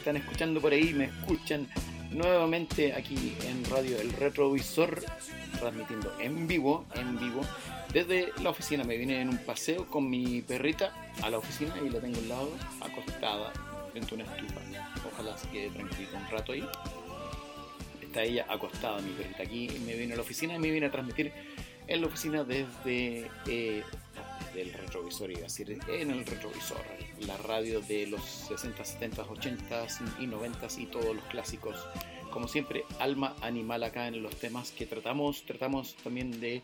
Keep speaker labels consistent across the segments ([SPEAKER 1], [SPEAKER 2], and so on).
[SPEAKER 1] están escuchando por ahí, me escuchan nuevamente aquí en Radio El Retrovisor, transmitiendo en vivo, en vivo, desde la oficina. Me vine en un paseo con mi perrita a la oficina y la tengo al lado, acostada, frente a una estufa. Ojalá se quede tranquilo un rato ahí. Está ella acostada, mi perrita aquí. Me vine a la oficina y me vine a transmitir en la oficina desde eh, del retrovisor, a decir, en el retrovisor, la radio de los 60, 70, 80 y 90 y todos los clásicos. Como siempre, alma animal acá en los temas que tratamos, tratamos también de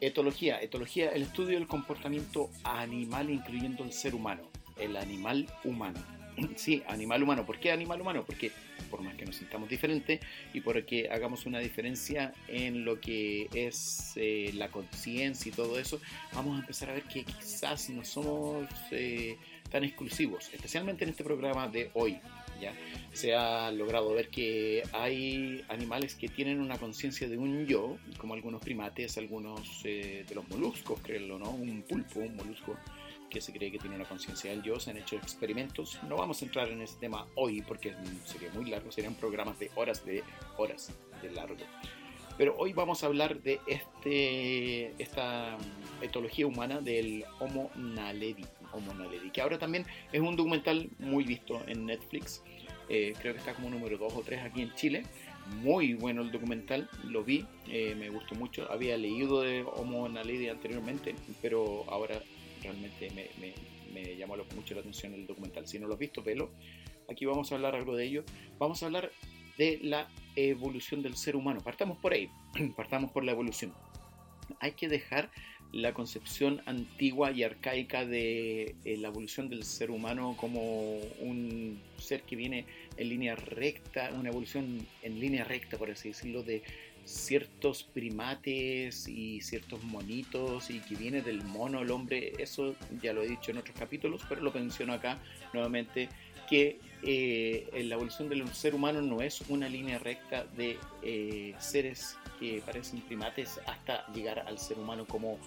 [SPEAKER 1] etología, etología, el estudio del comportamiento animal incluyendo el ser humano, el animal humano. Sí, animal humano. ¿Por qué animal humano? Porque por más que nos sintamos diferentes y porque hagamos una diferencia en lo que es eh, la conciencia y todo eso, vamos a empezar a ver que quizás no somos eh, tan exclusivos, especialmente en este programa de hoy. ¿ya? Se ha logrado ver que hay animales que tienen una conciencia de un yo, como algunos primates, algunos eh, de los moluscos, créanlo, ¿no? Un pulpo, un molusco que se cree que tiene una conciencia del yo, se han hecho experimentos. No vamos a entrar en ese tema hoy porque sería muy largo, serían programas de horas de horas de largo. Pero hoy vamos a hablar de este, esta etología humana del Homo naledi, Homo naledi, que ahora también es un documental muy visto en Netflix. Eh, creo que está como número 2 o 3 aquí en Chile. Muy bueno el documental, lo vi, eh, me gustó mucho. Había leído de Homo naledi anteriormente, pero ahora realmente me, me, llamó mucho la atención el documental. Si no lo has visto, velo. Aquí vamos a hablar algo de ello. Vamos a hablar de la evolución del ser humano. Partamos por ahí, partamos por la evolución. Hay que dejar la concepción antigua y arcaica de eh, la evolución del ser humano como un ser que viene en línea recta, una evolución en línea recta, por así decirlo, de ciertos primates y ciertos monitos y que viene del mono el hombre, eso ya lo he dicho en otros capítulos, pero lo menciono acá nuevamente, que eh, la evolución del ser humano no es una línea recta de eh, seres que parecen primates hasta llegar al ser humano como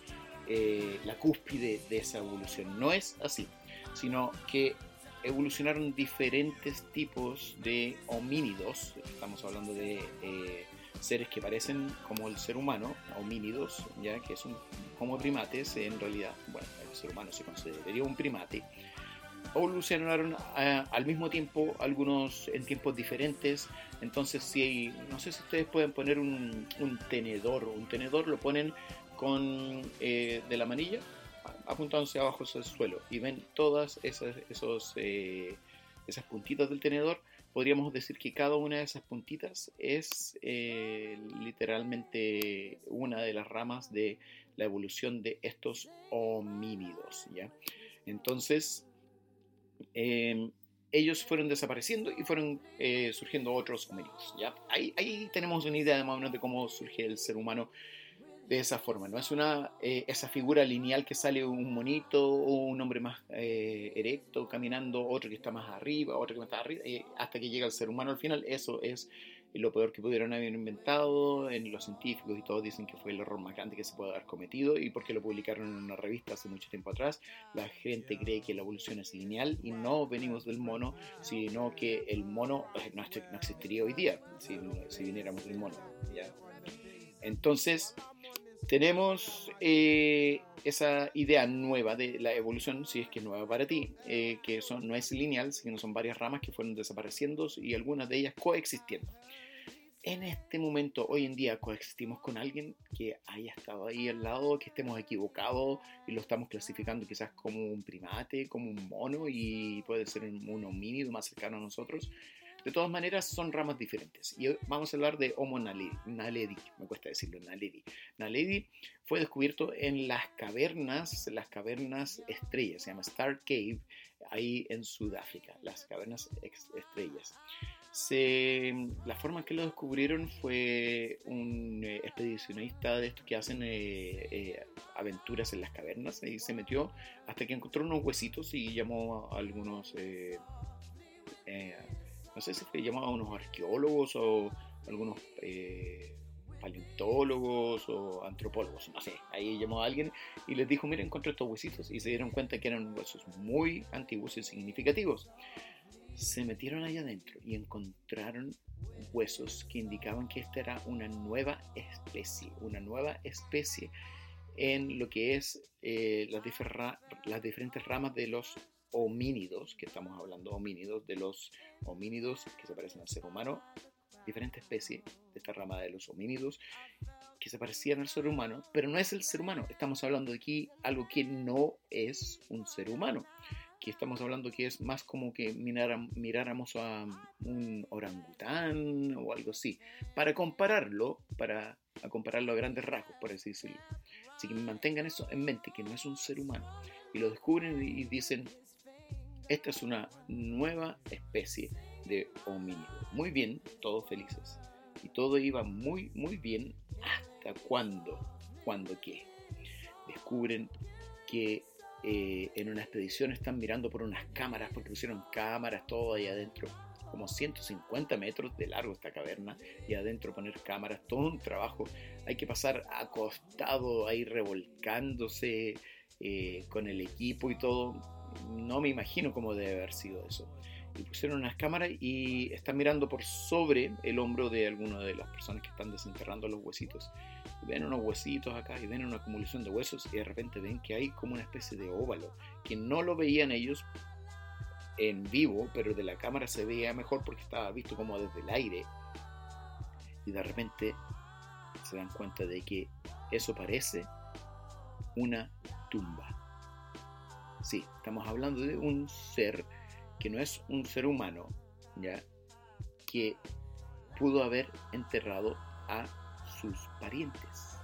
[SPEAKER 1] eh, la cúspide de esa evolución. No es así, sino que evolucionaron diferentes tipos de homínidos, estamos hablando de seres que parecen como el ser humano, homínidos, ya que son como primates, en realidad, bueno, el ser humano se consideraría un primate, evolucionaron eh, al mismo tiempo, algunos en tiempos diferentes, entonces si hay, no sé si ustedes pueden poner un, tenedor, un tenedor lo ponen con eh, de la manilla apuntándose abajo hacia el suelo y ven todas esas, esos, eh, esas puntitas del tenedor podríamos decir que cada una de esas puntitas es eh, literalmente una de las ramas de la evolución de estos homínidos. ¿ya? Entonces, em, ellos fueron desapareciendo y fueron eh, surgiendo otros homínidos. ¿ya? Ahí, ahí tenemos una idea más o menos de cómo surge el ser humano de esa forma. No es una eh, esa figura lineal que sale un monito o un hombre más eh, erecto caminando, otro que está más arriba, otro que está arriba, eh, hasta que llega el ser humano al final. Eso es lo peor que pudieron haber inventado. En los científicos y todos dicen que fue el error más grande que se puede haber cometido y porque lo publicaron en una revista hace mucho tiempo atrás. La gente cree que la evolución es lineal y no venimos del mono, sino que el mono no, existiría hoy día si, si viniéramos del mono. ¿ya? Entonces, tenemos eh, esa idea nueva de la evolución, si es que es nueva para ti, eh, que no es lineal, sino son varias ramas que fueron desapareciendo y algunas de ellas coexistiendo. En este momento, hoy en día, coexistimos con alguien que haya estado ahí al lado, que estemos equivocados y lo estamos clasificando quizás como un primate, como un mono y puede ser un homínido más cercano a nosotros. De todas maneras, son ramas diferentes. Y vamos a hablar de Homo naledi, me cuesta decirlo, naledi. Naledi fue descubierto en las cavernas, las cavernas estrellas, se llama Star Cave, ahí en Sudáfrica, las cavernas estrellas. la forma en que lo descubrieron fue un eh, expedicionista de estos que hacen eh, eh, aventuras en las cavernas y se metió hasta que encontró unos huesitos y llamó a algunos no sé si se llamaba a unos arqueólogos o algunos eh, paleontólogos o antropólogos, no sé, ahí llamó a alguien y les dijo, miren, encontré estos huesitos y se dieron cuenta que eran huesos muy antiguos y significativos. se metieron allá adentro y encontraron huesos que indicaban que esta era una nueva especie, una nueva especie en lo que es eh, las, las diferentes ramas de los homínidos, que estamos hablando homínidos, de los homínidos que se parecen al ser humano, diferentes especies de esta rama de los homínidos que se parecían al ser humano, pero no es el ser humano. Estamos hablando aquí algo que no es un ser humano. Aquí estamos hablando que es más como que miráramos a un orangután o algo así, para compararlo, para compararlo a grandes rasgos, por así decirlo. Así que mantengan eso en mente, que no es un ser humano. Y lo descubren y dicen, esta es una nueva especie de homínido. Muy bien, todos felices. Y todo iba muy, muy bien hasta cuando, cuando qué. Descubren que eh, en una expedición están mirando por unas cámaras, porque pusieron cámaras todo ahí adentro, como 150 metros de largo esta caverna, y adentro poner cámaras, todo un trabajo. Hay que pasar acostado ahí revolcándose eh, con el equipo y todo. No me imagino cómo debe haber sido eso y pusieron unas cámaras y están mirando por sobre el hombro de alguna de las personas que están desenterrando los huesitos. ven unos huesitos acá y ven una acumulación de huesos y de repente ven que hay como una especie de óvalo que no lo veían ellos en vivo, pero de la cámara se veía mejor porque estaba visto como desde el aire. Y de repente se dan cuenta de que eso parece una tumba. Sí, estamos hablando de un ser que no es un ser humano, ¿ya? Que pudo haber enterrado a sus parientes.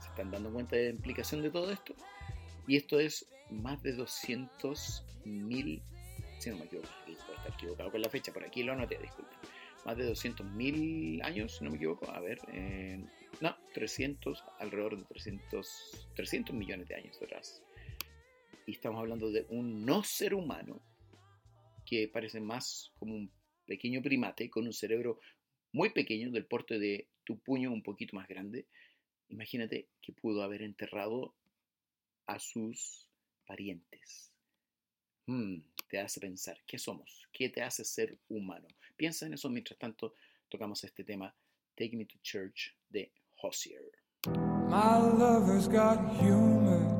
[SPEAKER 1] ¿Se están dando cuenta de la implicación de todo esto? Y esto es más de 200 mil, si no me equivoco, estar equivocado con la fecha, por aquí lo anoté, disculpen. Más de 200 mil años, si no me equivoco, a ver, eh, no, 300, alrededor de 300, 300 millones de años atrás. Y estamos hablando de un no ser humano que parece más como un pequeño primate con un cerebro muy pequeño, del porte de tu puño un poquito más grande. Imagínate que pudo haber enterrado a sus parientes. Hmm, te hace pensar, ¿qué somos? ¿Qué te hace ser humano? Piensa en eso mientras tanto tocamos este tema, Take Me to Church de Hozier.
[SPEAKER 2] My lover's got humor.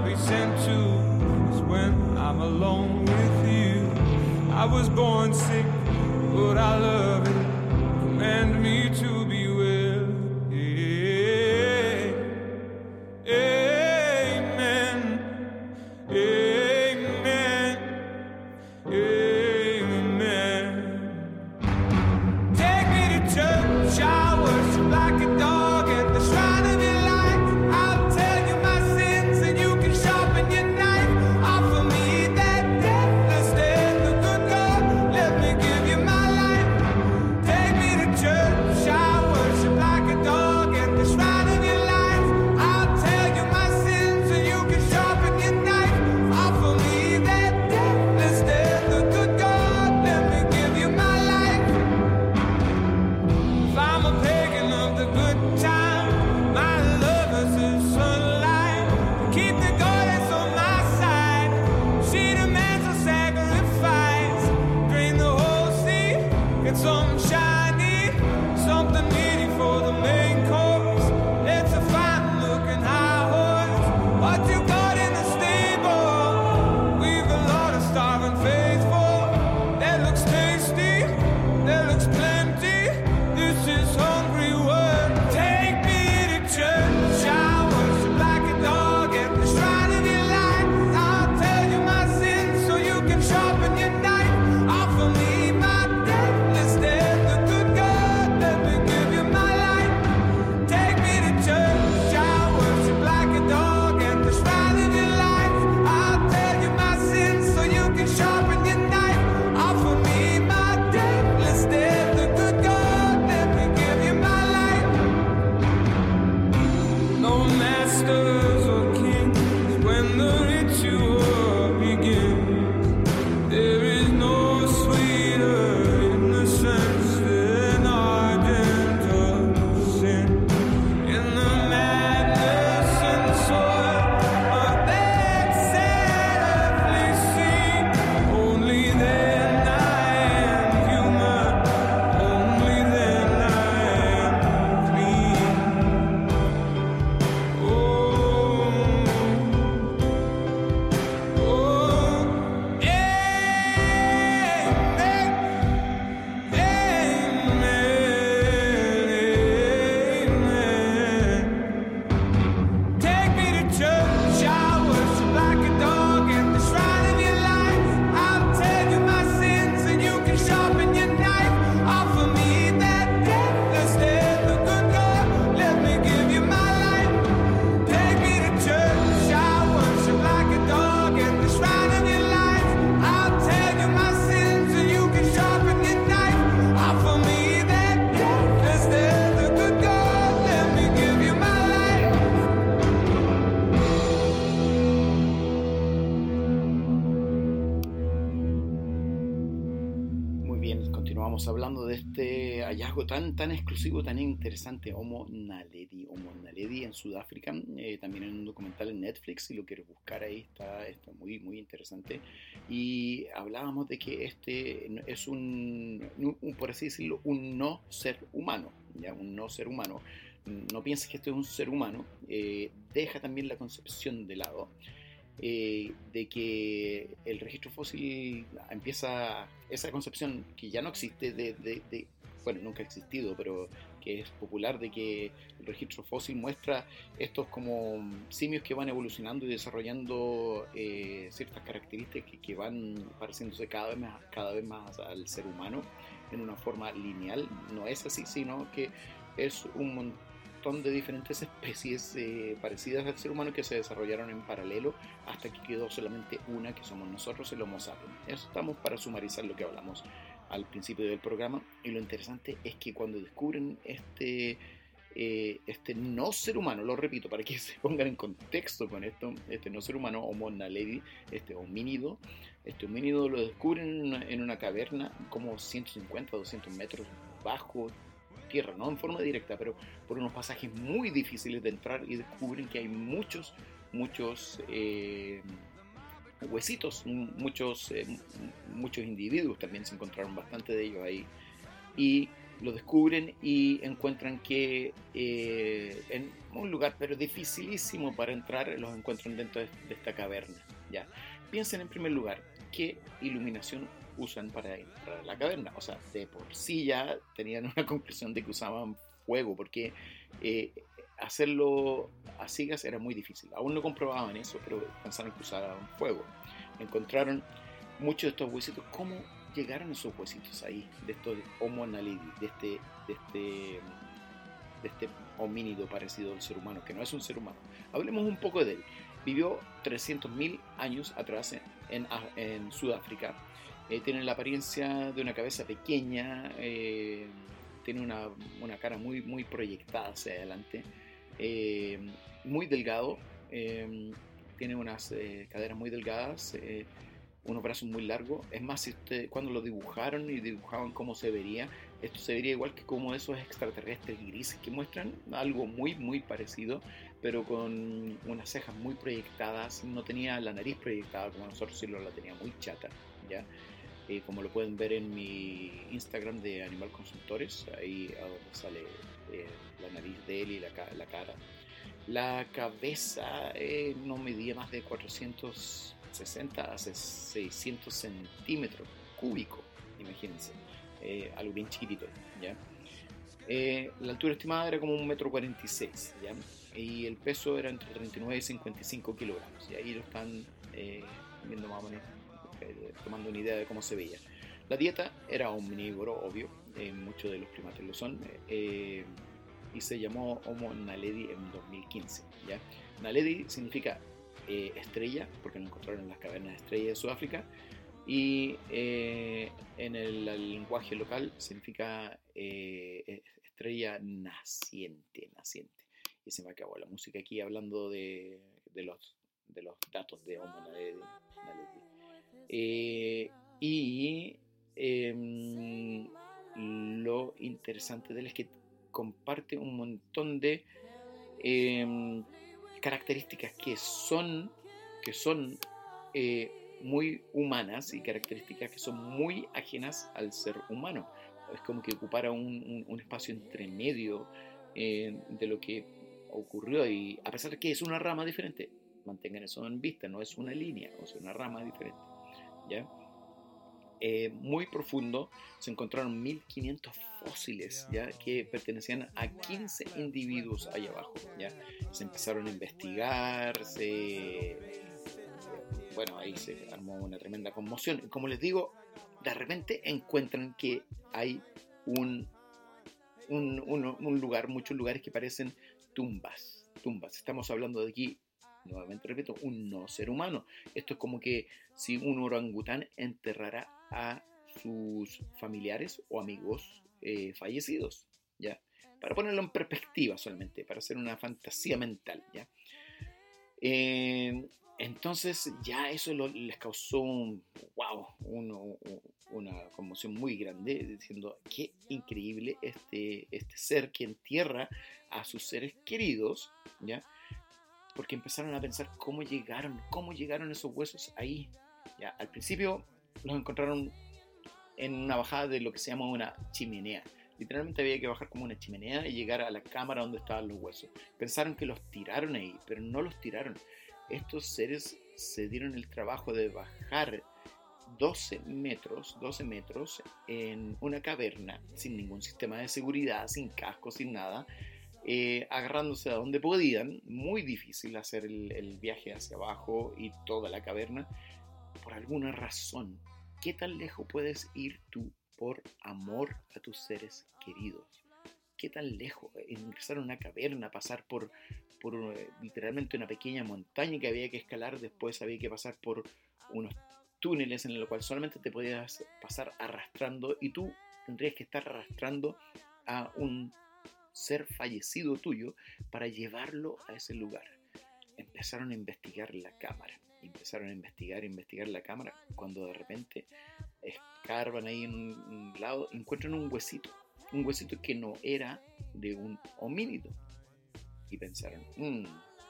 [SPEAKER 2] I'll be sent to when I'm alone with you. I was born sick, but I love it. Command me to
[SPEAKER 1] interesante, Homo naledi, Homo naledi en Sudáfrica, eh, también en un documental en Netflix, si lo quieres buscar ahí está, está muy, muy interesante. Y hablábamos de que este es un, por así decirlo, un no ser humano, ya un no ser humano. No pienses que esto es un ser humano, eh, deja también la concepción de lado. Eh, de que el registro fósil empieza esa concepción que ya no existe de, de, bueno, nunca ha existido, pero que es popular de que el registro fósil muestra estos como simios que van evolucionando y desarrollando eh, ciertas características que, van pareciéndose cada vez, más, cada vez más al ser humano en una forma lineal. No es así, sino que es un montón de diferentes especies eh, parecidas al ser humano que se desarrollaron en paralelo hasta que quedó solamente una que somos nosotros, el Homo sapiens. Eso estamos para sumarizar lo que hablamos al principio del programa. Y lo interesante es que cuando descubren este, eh, este no ser humano, lo repito para que se pongan en contexto con esto, este no ser humano, Homo naledi, este homínido, este homínido lo descubren en una, caverna como 150 200 metros bajo tierra, no en forma directa, pero por unos pasajes muy difíciles de entrar y descubren que hay muchos, muchos... Eh, huesitos, muchos, eh, muchos individuos también se encontraron bastante de ellos ahí. Y lo descubren y encuentran que eh, en un lugar pero dificilísimo para entrar los encuentran dentro de, esta caverna. Ya. Piensen en primer lugar qué iluminación usan para entrar a la caverna. O sea, de por sí ya tenían una conclusión de que usaban fuego, porque eh, hacerlo a sigas era muy difícil. Aún no comprobaban eso, pero pensaron que usaban fuego. Encontraron muchos de estos huesitos. ¿Cómo llegaron esos huesitos ahí? De estos Homo naledi, de este, de este, de este homínido parecido al ser humano, que no es un ser humano. Hablemos un poco de él. Vivió 300.000 años atrás en, en, Sudáfrica. Eh, tiene la apariencia de una cabeza pequeña, eh, tiene una, una, cara muy, muy proyectada hacia adelante. Eh, muy delgado, eh, tiene unas eh, caderas muy delgadas, unos brazos muy largos. Es más, si cuando lo dibujaron y dibujaban cómo se vería, esto se vería igual que como esos extraterrestres grises que muestran algo muy, muy parecido, pero con unas cejas muy proyectadas. No tenía la nariz proyectada como nosotros, sino la tenía muy chata, ¿ya? como lo pueden ver en mi Instagram de Animal Consultores, ahí sale la nariz de él y la, la cara. La cabeza eh, no medía más de 460 a 600 centímetros cúbicos, imagínense, eh, algo bien chiquitito, ¿ya? Eh, la altura estimada era como un metro 46, ¿ya? Y el peso era entre 39 y 55 kilogramos, y ahí lo están viendo más o menos, tomando una idea de cómo se veía. La dieta era omnívoro, obvio, muchos de los primates lo son y se llamó Homo naledi en 2015. ¿ya? Naledi significa eh, estrella, porque lo encontraron en las cavernas de estrella de Sudáfrica, y eh, en el, lenguaje local significa eh, estrella naciente, naciente. y se me acabó la música aquí hablando de, de los, de los datos de Homo naledi. Eh, y em, lo interesante de él es que comparte un montón de em, características que son, que son eh, muy humanas y características que son muy ajenas al ser humano. Es como que ocupara un, un, espacio entre medio eh, de lo que ocurrió y a pesar de que es una rama diferente, mantengan eso en vista, no es una línea, o sea, una rama diferente. ¿ya? Eh, muy profundo, se encontraron 1500 fósiles ¿ya? que pertenecían a 15 individuos allá abajo. ¿ya? Se empezaron a investigar, se, bueno, ahí se armó una tremenda conmoción. Como les digo, de repente encuentran que hay un, un, un lugar, muchos lugares que parecen tumbas. Tumbas. Estamos hablando de aquí nuevamente repito, un no ser humano. Esto es como que si un orangután enterrara a sus familiares o amigos eh, fallecidos, ¿ya? Para ponerlo en perspectiva solamente, para hacer una fantasía mental, ¿ya? Eh, entonces ya eso les causó wow, una conmoción muy grande, diciendo qué increíble este, este ser que entierra a sus seres queridos, ¿ya? porque empezaron a pensar cómo llegaron, cómo llegaron esos huesos ahí. Ya, al principio los encontraron en una bajada de lo que se llama una chimenea. Literalmente había que bajar como una chimenea y llegar a la cámara donde estaban los huesos. Pensaron que los tiraron ahí, pero no los tiraron. Estos seres se dieron el trabajo de bajar 12 metros, 12 metros en una caverna sin ningún sistema de seguridad, sin casco, sin nada, eh, agarrándose a donde podían, muy difícil hacer el, viaje hacia abajo y toda la caverna, por alguna razón. ¿Qué tan lejos puedes ir tú por amor a tus seres queridos? ¿Qué tan lejos? Ingresar a una caverna, pasar por, por eh, literalmente una pequeña montaña que había que escalar, después había que pasar por unos túneles en los cuales solamente te podías pasar arrastrando y tú tendrías que estar arrastrando a un ser fallecido tuyo para llevarlo a ese lugar. Empezaron a investigar la cámara, empezaron a investigar, investigar la cámara, cuando de repente escarban ahí en un lado, encuentran un huesito, un huesito que no era de un homínido. Y pensaron, mm,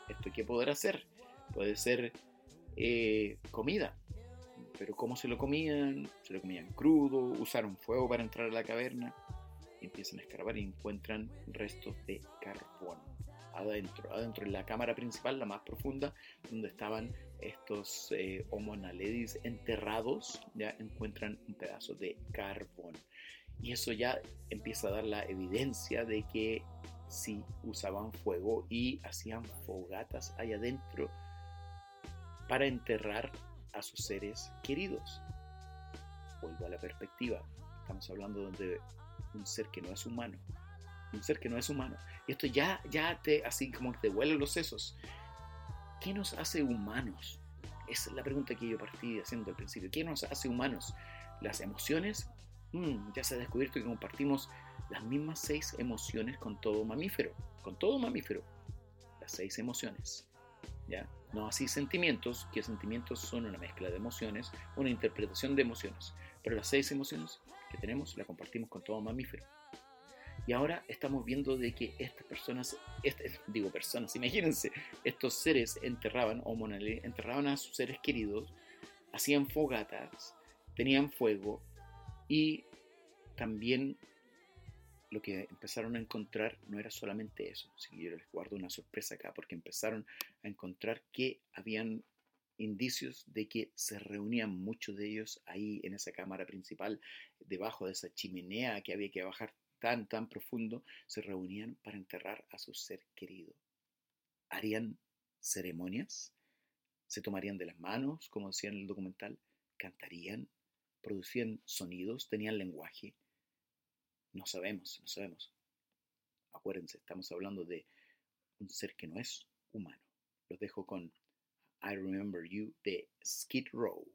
[SPEAKER 1] ¿esto qué podrá ser? Puede ser eh, comida. Pero ¿cómo se lo comían? Se lo comían crudo, usaron fuego para entrar a la caverna empiezan a escarbar y encuentran restos de carbón adentro, adentro en la cámara principal, la más profunda, donde estaban estos eh, enterrados, ya encuentran un pedazo de carbón. Y eso ya empieza a dar la evidencia de que sí usaban fuego y hacían fogatas ahí adentro para enterrar a sus seres queridos. Vuelvo a la perspectiva. Estamos hablando de un ser que no es humano. Un ser que no es humano. Y esto ya, ya te, así como te huelen los sesos. ¿Qué nos hace humanos? Es la pregunta que yo partí haciendo al principio. ¿Qué nos hace humanos? ¿Las emociones? Mm, ya se ha descubierto que compartimos las mismas seis emociones con todo mamífero. Con todo mamífero. Las seis emociones. ¿Ya? No así sentimientos, que sentimientos son una mezcla de emociones, una interpretación de emociones. Pero las seis emociones que tenemos la compartimos con todo mamífero. Y ahora estamos viendo de que estas personas, este, digo personas, imagínense, estos seres enterraban, o enterraban a sus seres queridos, hacían fogatas, tenían fuego y también lo que empezaron a encontrar no era solamente eso, si yo les guardo una sorpresa acá, porque empezaron a encontrar que habían indicios de que se reunían muchos de ellos ahí en esa cámara principal, debajo de esa chimenea que había que bajar tan, tan profundo, se reunían para enterrar a su ser querido. Harían ceremonias, se tomarían de las manos, como decía en el documental, cantarían, producían sonidos, tenían lenguaje. No sabemos, no sabemos. Acuérdense, estamos hablando de un ser que no es humano. Los dejo con I Remember You de Skid Row.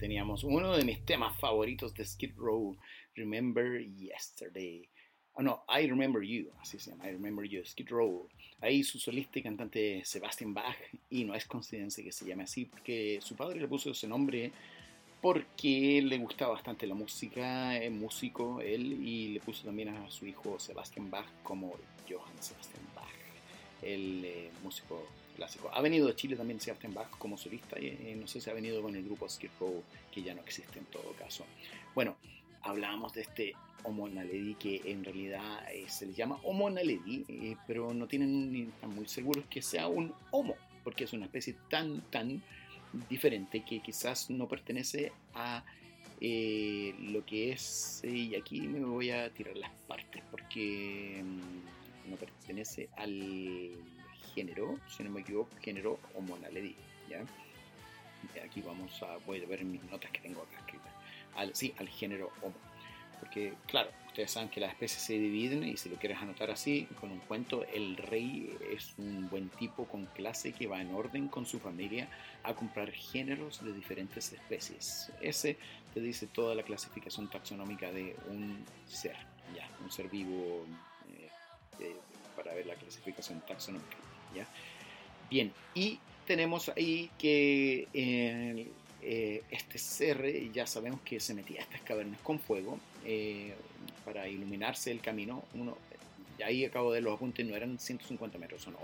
[SPEAKER 1] Teníamos uno de mis temas favoritos de Skid Row, Remember Yesterday. Oh, no, I Remember You, así se llama, I Remember You, Skid Row. Ahí su solista y cantante Sebastian Bach, y no es coincidencia que se llame así, porque su padre le puso ese nombre porque le gustaba bastante la música, es músico él, y le puso también a su hijo Sebastian Bach como Johann Sebastian Bach, el eh, músico clásico. Ha venido a Chile también Sebastian Bach como solista y eh, no sé si ha venido con el grupo Skid Row, que ya no existe en todo caso. Bueno, hablábamos de este Homo naledi que en realidad eh, se le llama Homo naledi, eh, pero no tienen ni están muy seguros que sea un Homo, porque es una especie tan, tan diferente que quizás no pertenece a lo que es, y aquí me voy a tirar las partes, porque mm, no pertenece al género, si no me equivoco, género Homo naledi, ¿ya? Aquí vamos a, voy a ver mis notas que tengo acá escritas. Al, sí, al género Homo. Porque, claro, ustedes saben que las especies se dividen y si lo quieres anotar así, con un cuento, el rey es un buen tipo con clase que va en orden con su familia a comprar géneros de diferentes especies. Ese te dice toda la clasificación taxonómica de un ser, ya, un ser vivo eh, para ver la clasificación taxonómica. Bien, y tenemos ahí que eh, este ser ya sabemos que se metía a estas cavernas con fuego eh, para iluminarse el camino. Uno, ahí acabo de los apuntes, no eran 150 metros, son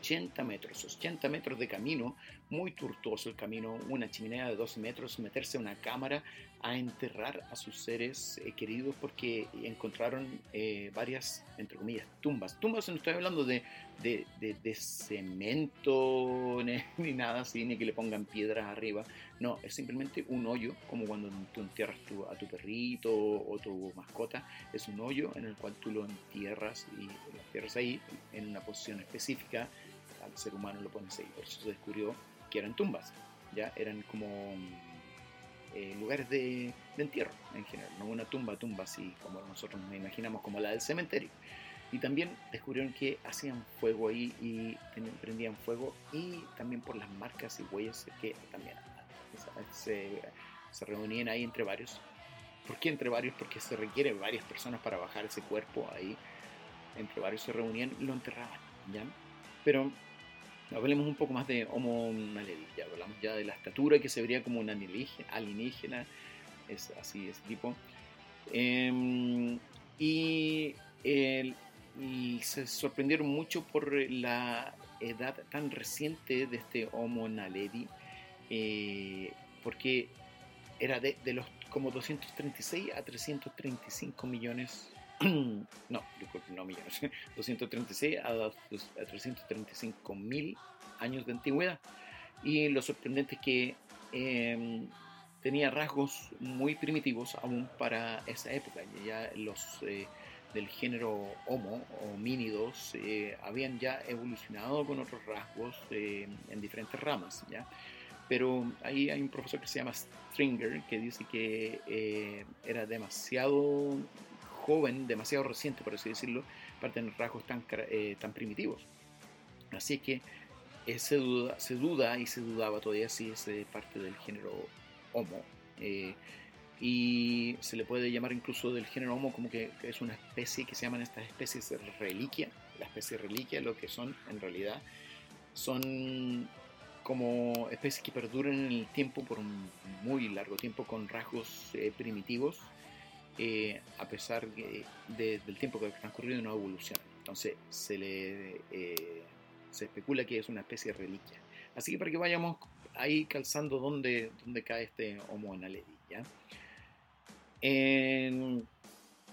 [SPEAKER 1] 80 metros, 80 metros de camino, muy tortuoso el camino, una chimenea de 12 metros, meterse una cámara a enterrar a sus seres eh, queridos porque encontraron eh, varias, entre comillas, tumbas. Tumbas no estoy hablando de, de, de, cemento ni, nada así, ni que le pongan piedras arriba. No, es simplemente un hoyo, como cuando tú entierras a tu perrito o tu mascota. Es un hoyo en el cual tú lo entierras y lo entierras ahí en una posición específica. Al ser humano lo pones ahí. Por eso se descubrió que eran tumbas. Ya eran como eh, lugares de, entierro en general, no una tumba, tumba así como nosotros nos imaginamos, como la del cementerio. Y también descubrieron que hacían fuego ahí y prendían fuego y también por las marcas y huellas que también se, se reunían ahí entre varios. ¿Por qué entre varios? Porque se requiere varias personas para bajar ese cuerpo ahí. Entre varios se reunían y lo enterraban, ¿ya? Pero hablemos un poco más de Homo naledi, ya hablamos ya de la estatura que se vería como un alienígena, es así, ese tipo. Em, y, se sorprendieron mucho por la edad tan reciente de este Homo naledi, eh, porque era de, de los como 236 a 335 millones no, disculpe, no millones, 236 a, a 335 mil años de antigüedad. Y lo sorprendente es que eh, tenía rasgos muy primitivos aún para esa época. Ya los eh, del género Homo, homínidos, eh, habían ya evolucionado con otros rasgos eh, en diferentes ramas. ¿ya? Pero ahí hay un profesor que se llama Stringer que dice que era demasiado joven, demasiado reciente, por así decirlo, para tener rasgos tan, tan primitivos. Así que se, duda, se duda y se dudaba todavía si es parte del género Homo. Eh, y se le puede llamar incluso del género Homo como que, es una especie que se llaman estas especies de reliquia. La especie reliquia lo que son en realidad son como especies que perduran en el tiempo por un muy largo tiempo con rasgos eh, primitivos eh, a pesar del tiempo que ha transcurrido en una evolución. Entonces se le se especula que es una especie de reliquia. Así que para que vayamos ahí calzando dónde, dónde cae este Homo naledi. ¿ya?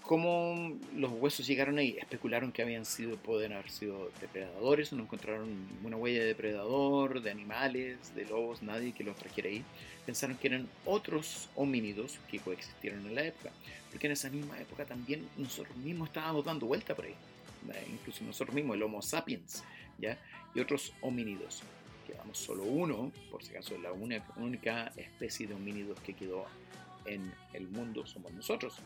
[SPEAKER 1] Cómo los huesos llegaron ahí, especularon que habían sido, pueden haber sido depredadores, no encontraron ninguna huella de depredador, de animales, de lobos, nadie que los trajera ahí. Pensaron que eran otros homínidos que coexistieron en la época, porque en esa misma época también nosotros mismos estábamos dando vuelta por ahí, incluso nosotros mismos, el Homo sapiens, ¿ya? y otros homínidos quedamos solo uno, por si acaso la única, especie de homínidos que quedó en el mundo somos nosotros.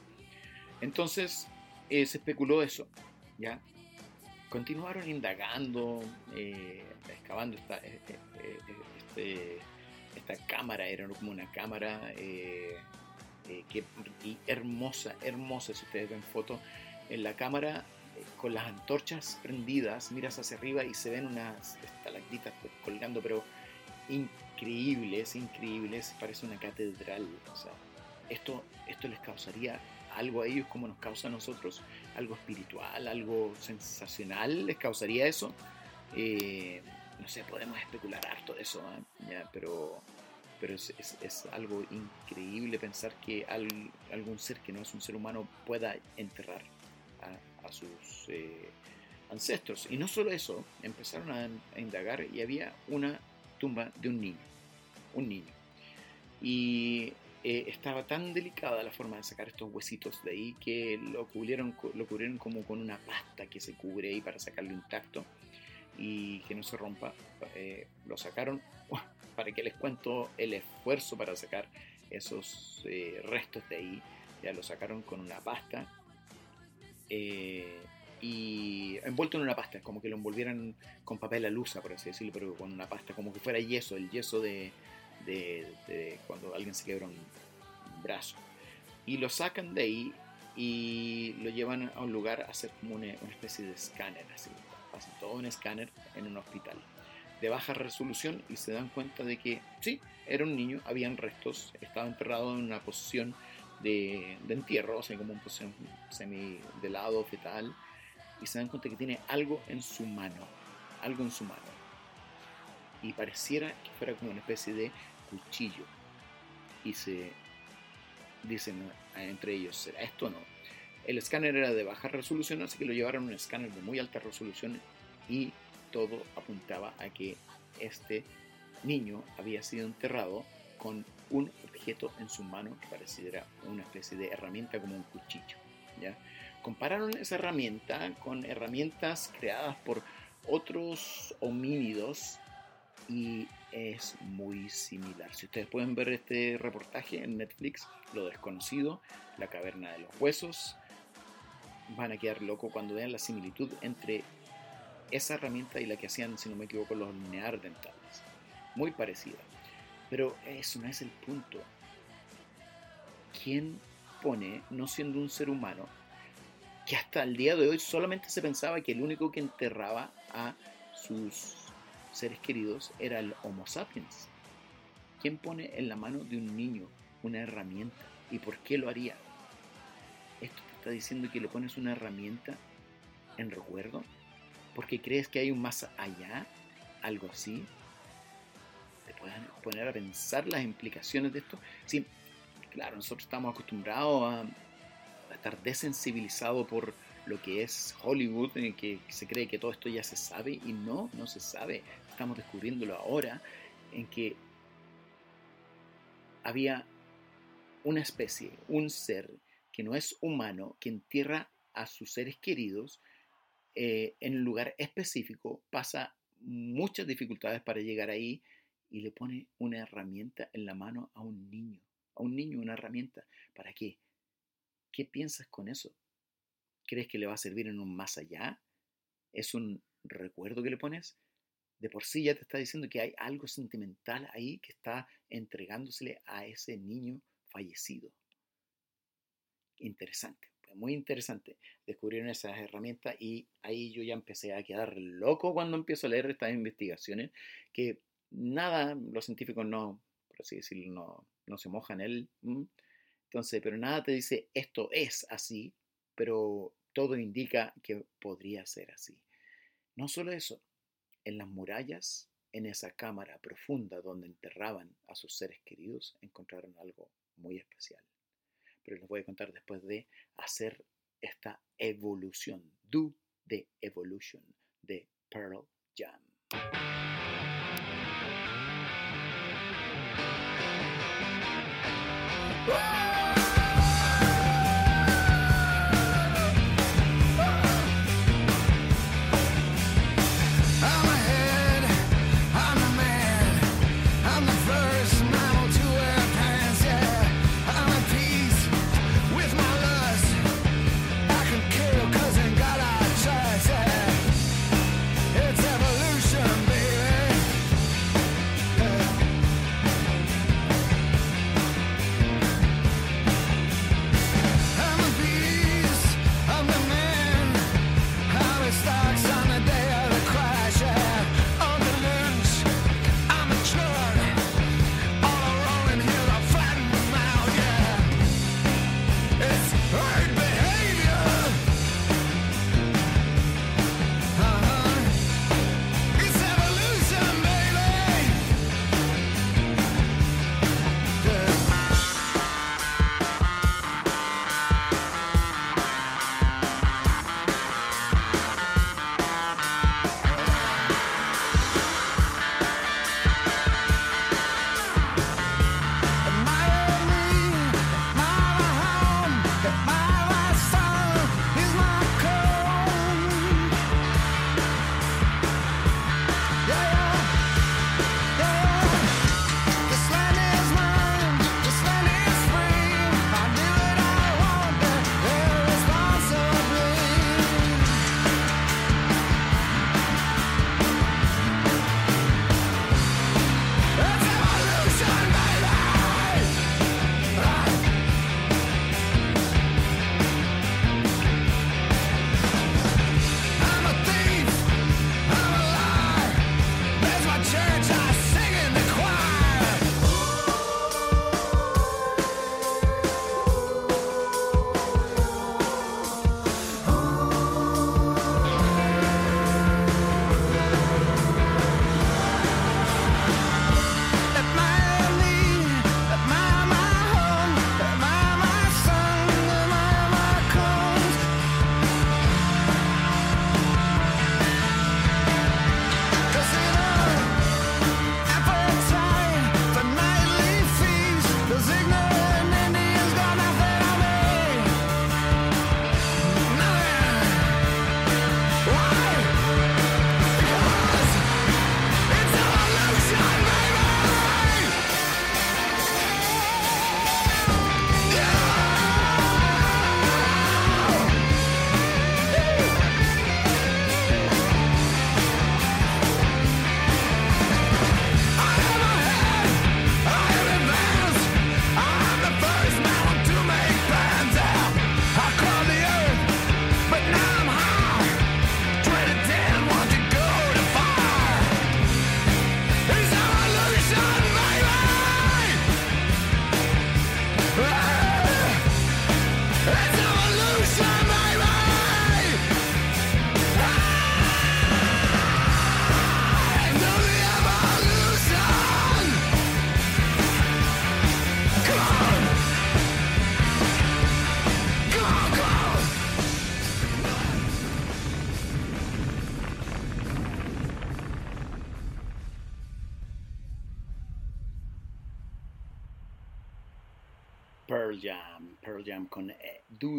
[SPEAKER 1] Entonces eh, se especuló eso, ¿ya? Continuaron indagando, eh, excavando esta, eh, este, cámara, era como una cámara que, hermosa, hermosa, si ustedes ven fotos, en la cámara con las antorchas prendidas, miras hacia arriba y se ven unas estalactitas colgando, pero increíbles, increíbles, parece una catedral. O sea, esto, esto les causaría algo a ellos como nos causa a nosotros, algo espiritual, algo sensacional, les causaría eso. Eh, no sé, podemos especular harto de eso, ¿eh? pero, pero es, es, algo increíble pensar que algún ser que no es un ser humano pueda enterrar a sus eh, ancestros. Y no solo eso, empezaron a, indagar y había una tumba de un niño, un niño. Y eh, estaba tan delicada la forma de sacar estos huesitos de ahí que lo cubrieron, lo cubrieron como con una pasta que se cubre ahí para sacarlo intacto y que no se rompa. Eh, lo sacaron, para que les cuento el esfuerzo para sacar esos restos de ahí. Ya lo sacaron con una pasta eh, y envuelto en una pasta, como que lo envolvieran con papel alusa, por así decirlo, pero con una pasta, como que fuera yeso, el yeso de, de, cuando alguien se quebra un brazo. Y lo sacan de ahí y lo llevan a un lugar a hacer como una, especie de escáner, así, hacen todo un escáner en un hospital de baja resolución y se dan cuenta de que sí, era un niño, habían restos, estaba enterrado en una posición de, entierro, o sea, como un posición semi de lado, fetal, y se dan cuenta que tiene algo en su mano, algo en su mano. Y pareciera que fuera como una especie de cuchillo. Y se dicen entre ellos, ¿será esto o no? El escáner era de baja resolución, así que lo llevaron a un escáner de muy alta resolución y todo apuntaba a que este niño había sido enterrado con un objeto en su mano que pareciera una especie de herramienta como un cuchillo. ¿ya? Compararon esa herramienta con herramientas creadas por otros homínidos y es muy similar. Si ustedes pueden ver este reportaje en Netflix, Lo desconocido, La caverna de los huesos, van a quedar locos cuando vean la similitud entre esa herramienta y la que hacían, si no me equivoco, los neandertales. Muy parecida. Pero eso no es el punto. ¿Quién pone, no siendo un ser humano, que hasta el día de hoy solamente se pensaba que el único que enterraba a sus seres queridos era el Homo sapiens? ¿Quién pone en la mano de un niño una herramienta? ¿Y por qué lo haría? ¿Esto te está diciendo que le pones una herramienta en recuerdo? ¿Porque crees que hay un más allá? ¿Algo así? puedan poner a pensar las implicaciones de esto. Sí, claro, nosotros estamos acostumbrados a, a estar desensibilizados por lo que es Hollywood, en que se cree que todo esto ya se sabe y no, no se sabe. Estamos descubriéndolo ahora, en que había una especie, un ser que no es humano, que entierra a sus seres queridos eh, en un lugar específico, pasa muchas dificultades para llegar ahí y le pone una herramienta en la mano a un niño, a un niño una herramienta. ¿Para qué? ¿Qué piensas con eso? ¿Crees que le va a servir en un más allá? ¿Es un recuerdo que le pones? De por sí ya te está diciendo que hay algo sentimental ahí que está entregándosele a ese niño fallecido. Interesante, muy interesante. Descubrieron esas herramientas y ahí yo ya empecé a quedar loco cuando empiezo a leer estas investigaciones, que nada, los científicos no, por así decirlo, no, no se mojan él. Entonces, pero nada te dice esto es así, pero todo indica que podría ser así. No solo eso, en las murallas, en esa cámara profunda donde enterraban a sus seres queridos, encontraron algo muy especial. Pero les voy a contar después de hacer esta evolución, Do the Evolution de Pearl Jam. ¡Oh!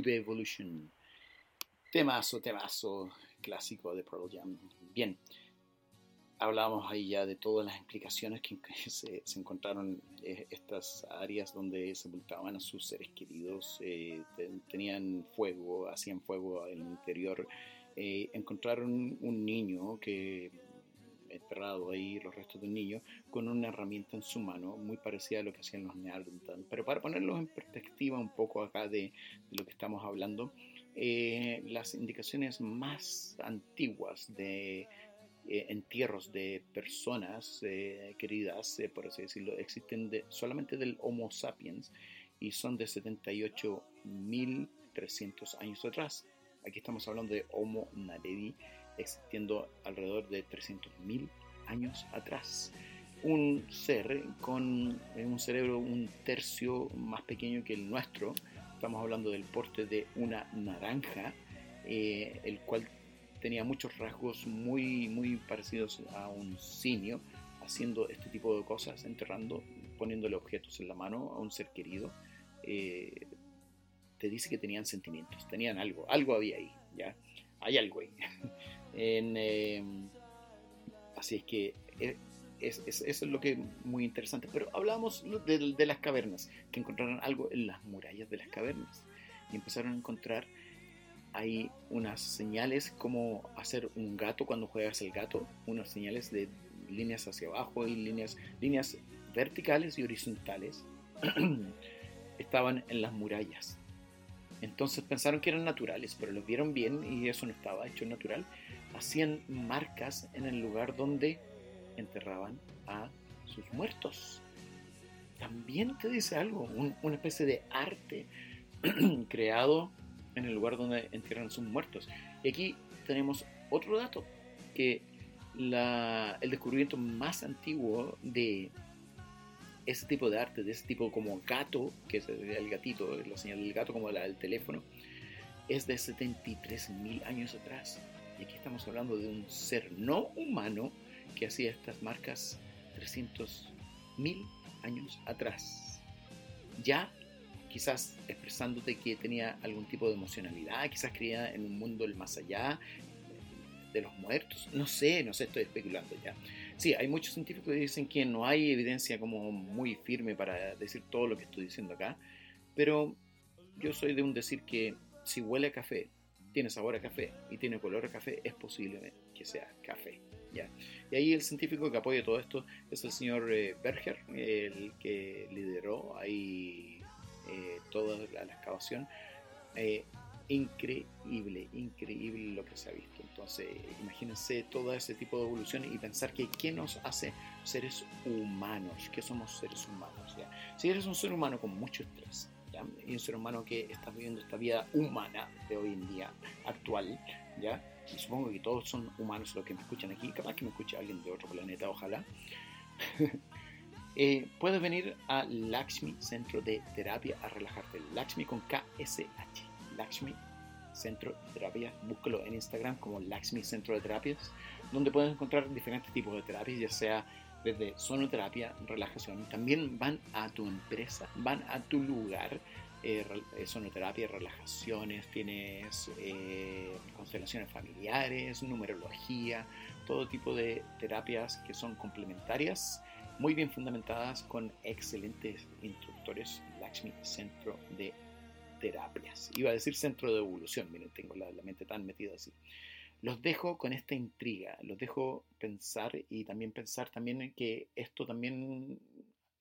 [SPEAKER 1] Eh, Evolution. Temazo, temazo clásico de Pearl Jam. Bien, hablábamos ahí ya de todas las implicaciones que se, encontraron eh, estas áreas donde sepultaban a sus seres queridos, eh, tenían fuego, hacían fuego en interior. encontraron un niño que enterrado ahí los restos de un niño con una herramienta en su mano, muy parecida a lo que hacían los Neanderthal. Pero para ponerlos en perspectiva un poco acá de, lo que estamos hablando, eh, las indicaciones más antiguas de eh, entierros de personas eh, queridas, por así decirlo, existen solamente del Homo sapiens y son de 78.300 años atrás. Aquí estamos hablando de Homo naledi, existiendo alrededor de 300.000 años atrás. Un ser con un cerebro un tercio más pequeño que el nuestro, estamos hablando del porte de una naranja, eh, el cual tenía muchos rasgos muy, muy parecidos a un simio, haciendo este tipo de cosas, enterrando, poniéndole objetos en la mano a un ser querido. Eh, te dice que tenían sentimientos, tenían algo, algo había ahí, ¿ya? Hay algo ahí. Em, así es que eh, eso es lo que es muy interesante. Pero hablábamos de, las cavernas, que encontraron algo en las murallas de las cavernas. Y empezaron a encontrar ahí unas señales como hacer un gato cuando juegas el gato, unas señales de líneas hacia abajo y líneas, líneas verticales y horizontales. Estaban en las murallas. Entonces pensaron que eran naturales, pero los vieron bien y eso no estaba hecho natural hacían marcas en el lugar donde enterraban a sus muertos. También te dice algo, una especie de arte creado en el lugar donde entierran sus muertos. Y aquí tenemos otro dato, que el descubrimiento más antiguo de ese tipo de arte, de ese tipo como gato, que es el gatito, la señal del gato como la del teléfono, es de 73.000 años atrás. Aquí estamos hablando de un ser no humano que hacía estas marcas 300.000 años atrás. Ya quizás expresándote que tenía algún tipo de emocionalidad, quizás creía en un mundo del más allá, de los muertos, no sé, no sé, estoy especulando ya. Sí, hay muchos científicos que dicen que no hay evidencia como muy firme para decir todo lo que estoy diciendo acá, pero yo soy de un decir que si huele a café, tiene sabor a café y tiene color a café, es posible que sea café. ¿ya? Y ahí el científico que apoya todo esto es el señor eh, Berger, el que lideró ahí eh, toda la, excavación. Eh, increíble, increíble lo que se ha visto. Entonces, imagínense todo ese tipo de evolución y pensar que qué nos hace seres humanos, que somos seres humanos. ¿ya? Si eres un ser humano con mucho estrés, y un ser humano que está viviendo esta vida humana de hoy en día, actual, ¿ya? Y supongo que todos son humanos los que me escuchan aquí, capaz que me escuche alguien de otro planeta, ojalá. eh, puedes venir a Lakshmi Centro de Terapia a relajarte. Lakshmi con KSH. Lakshmi Centro de Terapia. Búscalo en Instagram como Lakshmi Centro de Terapias, donde puedes encontrar diferentes tipos de terapias, ya sea desde sonoterapia, relajación, también van a tu empresa, van a tu lugar. Eh, eh, sonoterapia, relajaciones, tienes eh, constelaciones familiares, numerología, todo tipo de terapias que son complementarias, muy bien fundamentadas con excelentes instructores. Lakshmi Centro de Terapias. Iba a decir centro de evolución, miren, tengo la mente tan metida así los dejo con esta intriga, los dejo pensar y también pensar también que esto también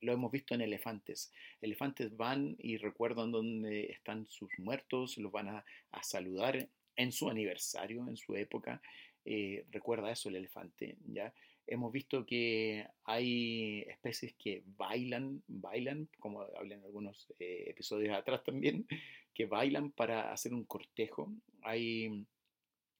[SPEAKER 1] lo hemos visto en elefantes. Elefantes van y recuerdan dónde están sus muertos, los van a, saludar en su aniversario, en su época. Eh, recuerda eso el elefante, ¿ya? Hemos visto que hay especies que bailan, bailan, como hablé en algunos eh, episodios atrás también, que bailan para hacer un cortejo. Hay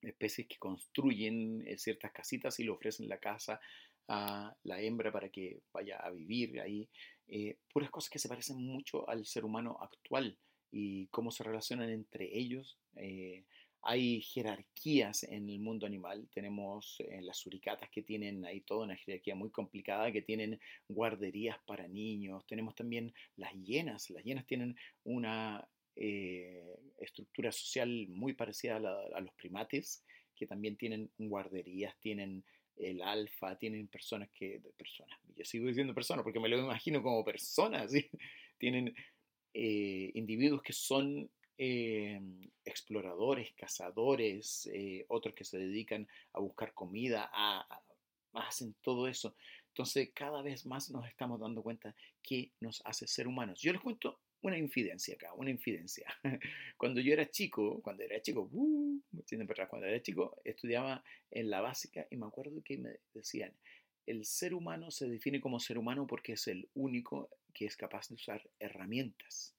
[SPEAKER 1] especies que construyen eh, ciertas casitas y le ofrecen la casa a la hembra para que vaya a vivir ahí. Eh, puras cosas que se parecen mucho al ser humano actual y cómo se relacionan entre ellos. Eh, hay jerarquías en el mundo animal. Tenemos las suricatas que tienen ahí toda una jerarquía muy complicada, que tienen guarderías para niños. Tenemos también las hienas. Las hienas tienen una eh, estructura social muy parecida a, los primates, que también tienen guarderías, tienen el alfa, tienen personas que, personas, yo sigo diciendo personas porque me lo imagino como personas, tienen eh, individuos que son Em, exploradores, cazadores, eh, otros que se dedican a buscar comida, a, hacen todo eso. Entonces cada vez más nos estamos dando cuenta que nos hace ser humanos. Yo les cuento una infidencia acá, una infidencia. Cuando yo era chico, cuando era chico, uh, cuando era chico, estudiaba en la básica y me acuerdo que me decían, el ser humano se define como ser humano porque es el único que es capaz de usar herramientas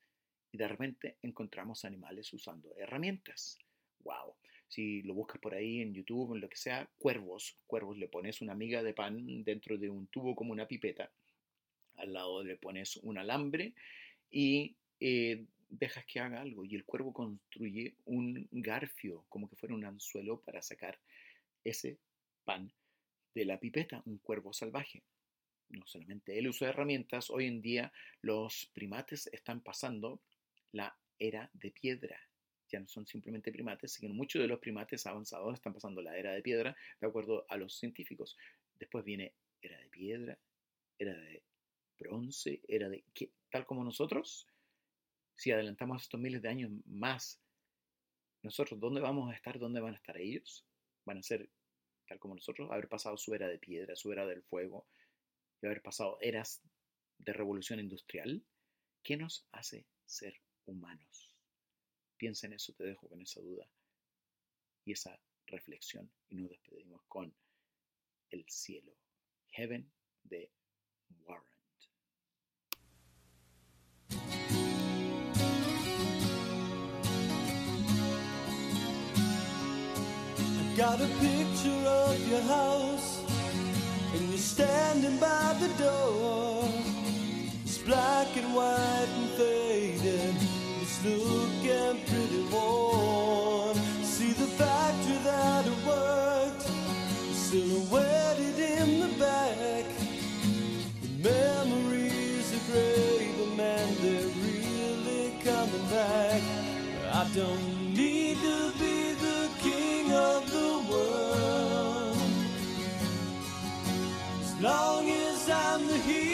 [SPEAKER 1] y de repente encontramos animales usando herramientas. ¡Wow! Si lo buscas por ahí en YouTube, en lo que sea, cuervos. Cuervos, le pones una miga de pan dentro de un tubo como una pipeta. Al lado le pones un alambre y eh, dejas que haga algo. Y el cuervo construye un garfio, como que fuera un anzuelo para sacar ese pan de la pipeta, un cuervo salvaje no solamente el uso de herramientas, hoy en día los primates están pasando la era de piedra. Ya no son simplemente primates, sino muchos de los primates avanzados están pasando la era de piedra, de acuerdo a los científicos. Después viene era de piedra, era de bronce, era de... ¿qué? Tal como nosotros, si adelantamos estos miles de años más, nosotros, ¿dónde vamos a estar? ¿Dónde van a estar ellos? Van a ser tal como nosotros, haber pasado su era de piedra, su era del fuego, y haber pasado eras de revolución industrial. ¿Qué nos hace ser humanos. Piensa en eso, te dejo con esa duda y esa reflexión y nos despedimos con el cielo, Heaven de Warrant.
[SPEAKER 3] got a picture of your house and you're standing by the door. It's black and white and faded it's looking pretty warm. I don't need to be the king of the world. As long as I'm the hero